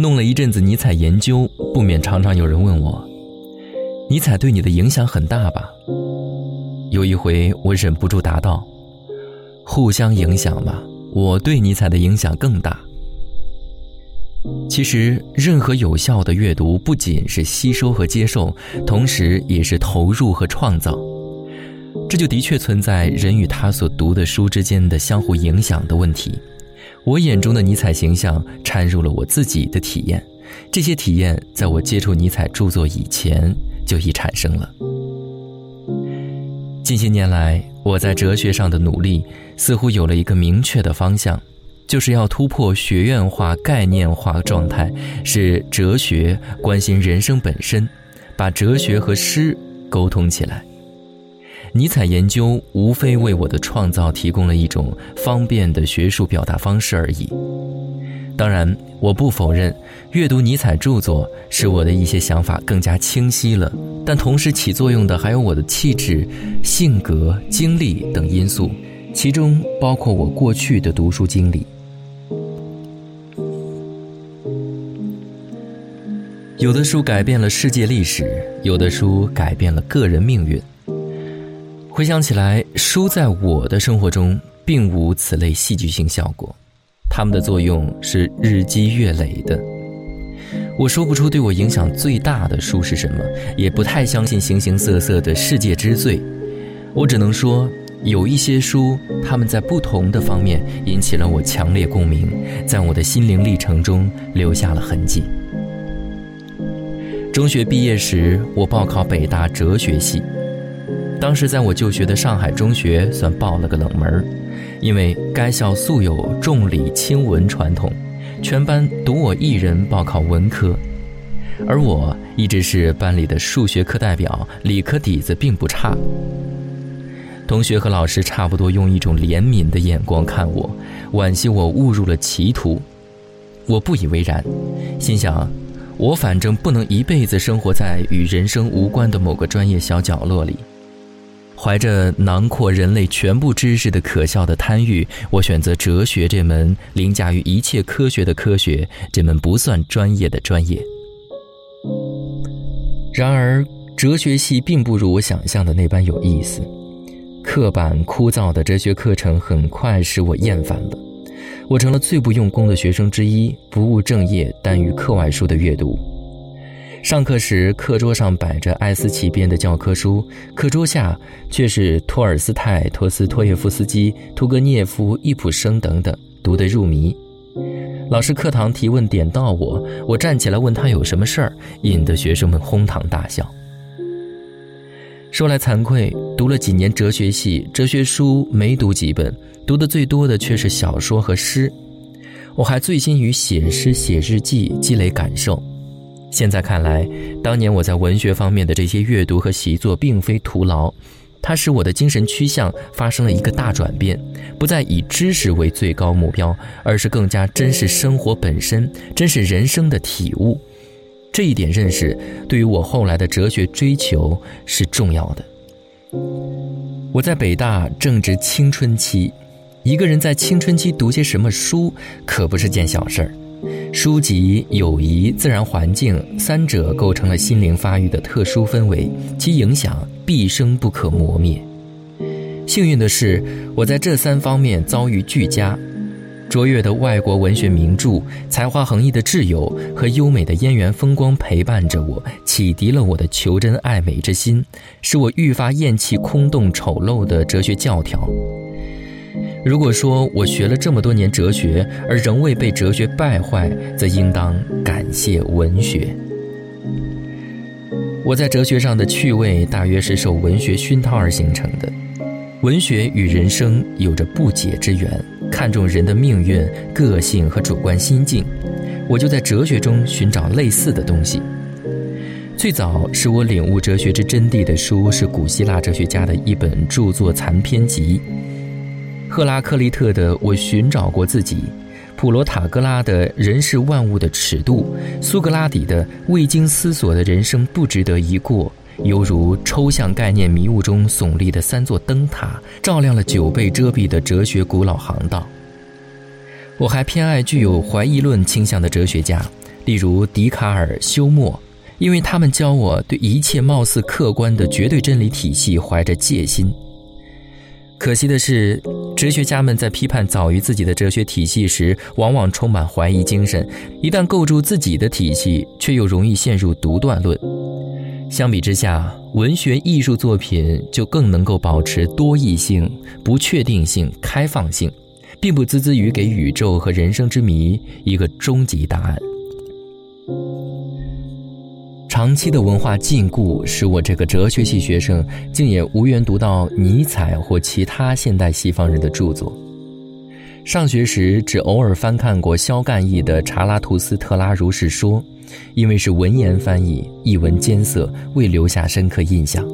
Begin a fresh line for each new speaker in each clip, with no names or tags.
弄了一阵子尼采研究，不免常常有人问我：“尼采对你的影响很大吧？”有一回，我忍不住答道：“互相影响吧，我对尼采的影响更大。”其实，任何有效的阅读不仅是吸收和接受，同时也是投入和创造。这就的确存在人与他所读的书之间的相互影响的问题。我眼中的尼采形象掺入了我自己的体验，这些体验在我接触尼采著作以前就已产生了。近些年来，我在哲学上的努力似乎有了一个明确的方向，就是要突破学院化、概念化状态，使哲学关心人生本身，把哲学和诗沟通起来。尼采研究无非为我的创造提供了一种方便的学术表达方式而已。当然，我不否认阅读尼采著作使我的一些想法更加清晰了，但同时起作用的还有我的气质、性格、经历等因素，其中包括我过去的读书经历。有的书改变了世界历史，有的书改变了个人命运。回想起来，书在我的生活中并无此类戏剧性效果，它们的作用是日积月累的。我说不出对我影响最大的书是什么，也不太相信形形色色的世界之最。我只能说，有一些书，他们在不同的方面引起了我强烈共鸣，在我的心灵历程中留下了痕迹。中学毕业时，我报考北大哲学系。当时在我就学的上海中学算报了个冷门因为该校素有重理轻文传统，全班独我一人报考文科，而我一直是班里的数学课代表，理科底子并不差。同学和老师差不多用一种怜悯的眼光看我，惋惜我误入了歧途。我不以为然，心想，我反正不能一辈子生活在与人生无关的某个专业小角落里。怀着囊括人类全部知识的可笑的贪欲，我选择哲学这门凌驾于一切科学的科学，这门不算专业的专业。然而，哲学系并不如我想象的那般有意思，刻板枯燥的哲学课程很快使我厌烦了，我成了最不用功的学生之一，不务正业，耽于课外书的阅读。上课时，课桌上摆着艾斯奇编的教科书，课桌下却是托尔斯泰、托斯托耶夫斯基、屠格涅夫、易卜生等等，读得入迷。老师课堂提问点到我，我站起来问他有什么事儿，引得学生们哄堂大笑。说来惭愧，读了几年哲学系，哲学书没读几本，读的最多的却是小说和诗。我还醉心于写诗、写日记，积累感受。现在看来，当年我在文学方面的这些阅读和习作，并非徒劳，它使我的精神趋向发生了一个大转变，不再以知识为最高目标，而是更加珍视生活本身，珍视人生的体悟。这一点认识，对于我后来的哲学追求是重要的。我在北大正值青春期，一个人在青春期读些什么书，可不是件小事儿。书籍、友谊、自然环境三者构成了心灵发育的特殊氛围，其影响毕生不可磨灭。幸运的是，我在这三方面遭遇俱佳：卓越的外国文学名著、才华横溢的挚友和优美的燕园风光陪伴着我，启迪了我的求真爱美之心，使我愈发厌弃空洞丑陋的哲学教条。如果说我学了这么多年哲学，而仍未被哲学败坏，则应当感谢文学。我在哲学上的趣味，大约是受文学熏陶而形成的。文学与人生有着不解之缘，看重人的命运、个性和主观心境，我就在哲学中寻找类似的东西。最早使我领悟哲学之真谛的书，是古希腊哲学家的一本著作残篇集。赫拉克利特的《我寻找过自己》，普罗塔戈拉的《人是万物的尺度》，苏格拉底的《未经思索的人生不值得一过》，犹如抽象概念迷雾中耸立的三座灯塔，照亮了久被遮蔽的哲学古老航道。我还偏爱具有怀疑论倾向的哲学家，例如笛卡尔、休谟，因为他们教我对一切貌似客观的绝对真理体系怀着戒心。可惜的是，哲学家们在批判早于自己的哲学体系时，往往充满怀疑精神；一旦构筑自己的体系，却又容易陷入独断论。相比之下，文学艺术作品就更能够保持多义性、不确定性、开放性，并不孜孜于给宇宙和人生之谜一个终极答案。长期的文化禁锢，使我这个哲学系学生竟也无缘读到尼采或其他现代西方人的著作。上学时只偶尔翻看过萧干译的《查拉图斯特拉如是说》，因为是文言翻译，译文艰涩，未留下深刻印象。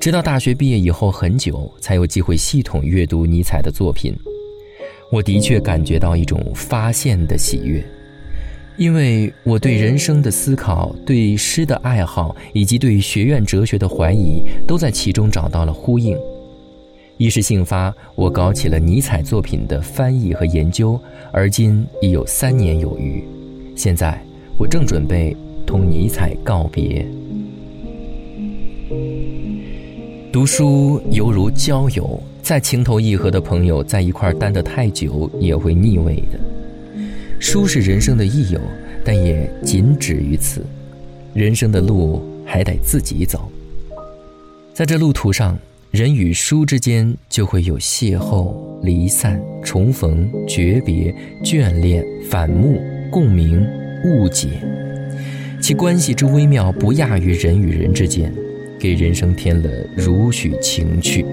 直到大学毕业以后很久，才有机会系统阅读尼采的作品，我的确感觉到一种发现的喜悦。因为我对人生的思考、对诗的爱好以及对学院哲学的怀疑，都在其中找到了呼应。一时兴发，我搞起了尼采作品的翻译和研究，而今已有三年有余。现在，我正准备同尼采告别。读书犹如交友，再情投意合的朋友在一块待得太久，也会腻味的。书是人生的益友，但也仅止于此。人生的路还得自己走。在这路途上，人与书之间就会有邂逅、离散、重逢、诀别、眷恋、反目、共鸣、误解，其关系之微妙，不亚于人与人之间，给人生添了如许情趣。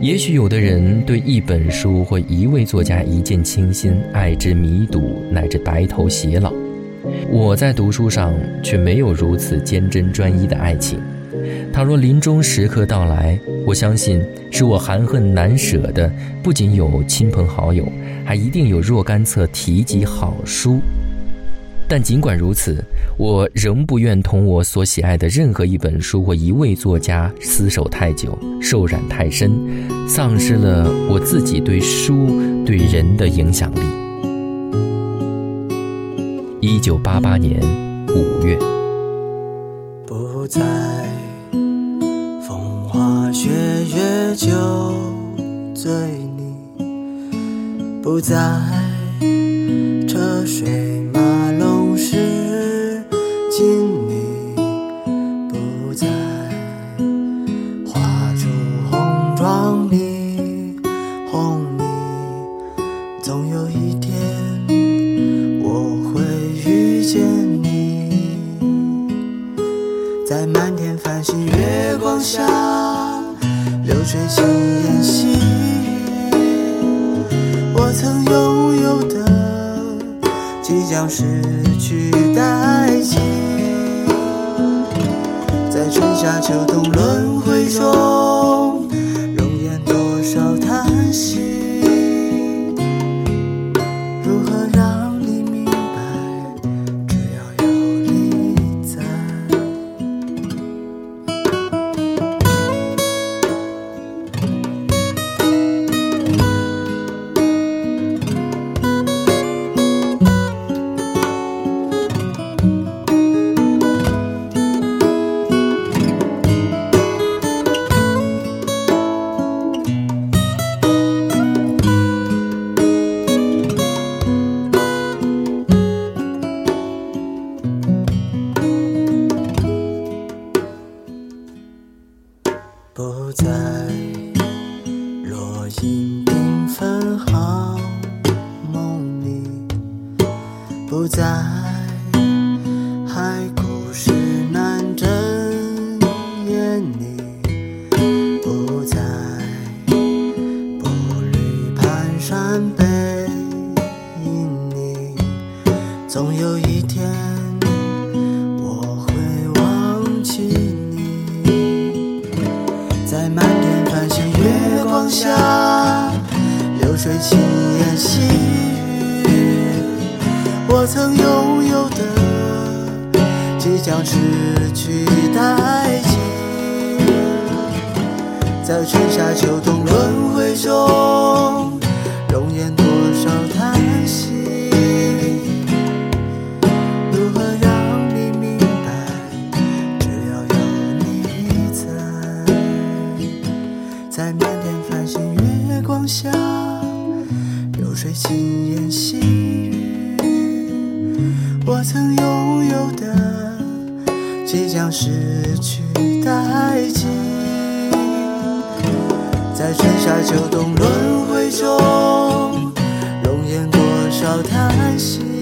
也许有的人对一本书或一位作家一见倾心，爱之弥笃，乃至白头偕老。我在读书上却没有如此坚贞专一的爱情。倘若临终时刻到来，我相信使我含恨难舍的不仅有亲朋好友，还一定有若干册提及好书。但尽管如此，我仍不愿同我所喜爱的任何一本书或一位作家厮守太久，受染太深，丧失了我自己对书对人的影响力。一九八八年五月，
不再风花雪月酒醉你，不再流水心愿细浴我曾拥有的即将失去殆尽在春夏秋冬轮回中我因缤纷好梦，里不在；海枯石烂，真言你不在；步履蹒跚，背影你总有一天。下，流水轻言细语，我曾拥有的即将失去殆尽，在春夏秋冬轮回中。水轻烟细雨我曾拥有的即将失去殆尽在春夏秋冬轮回中容颜多少叹息？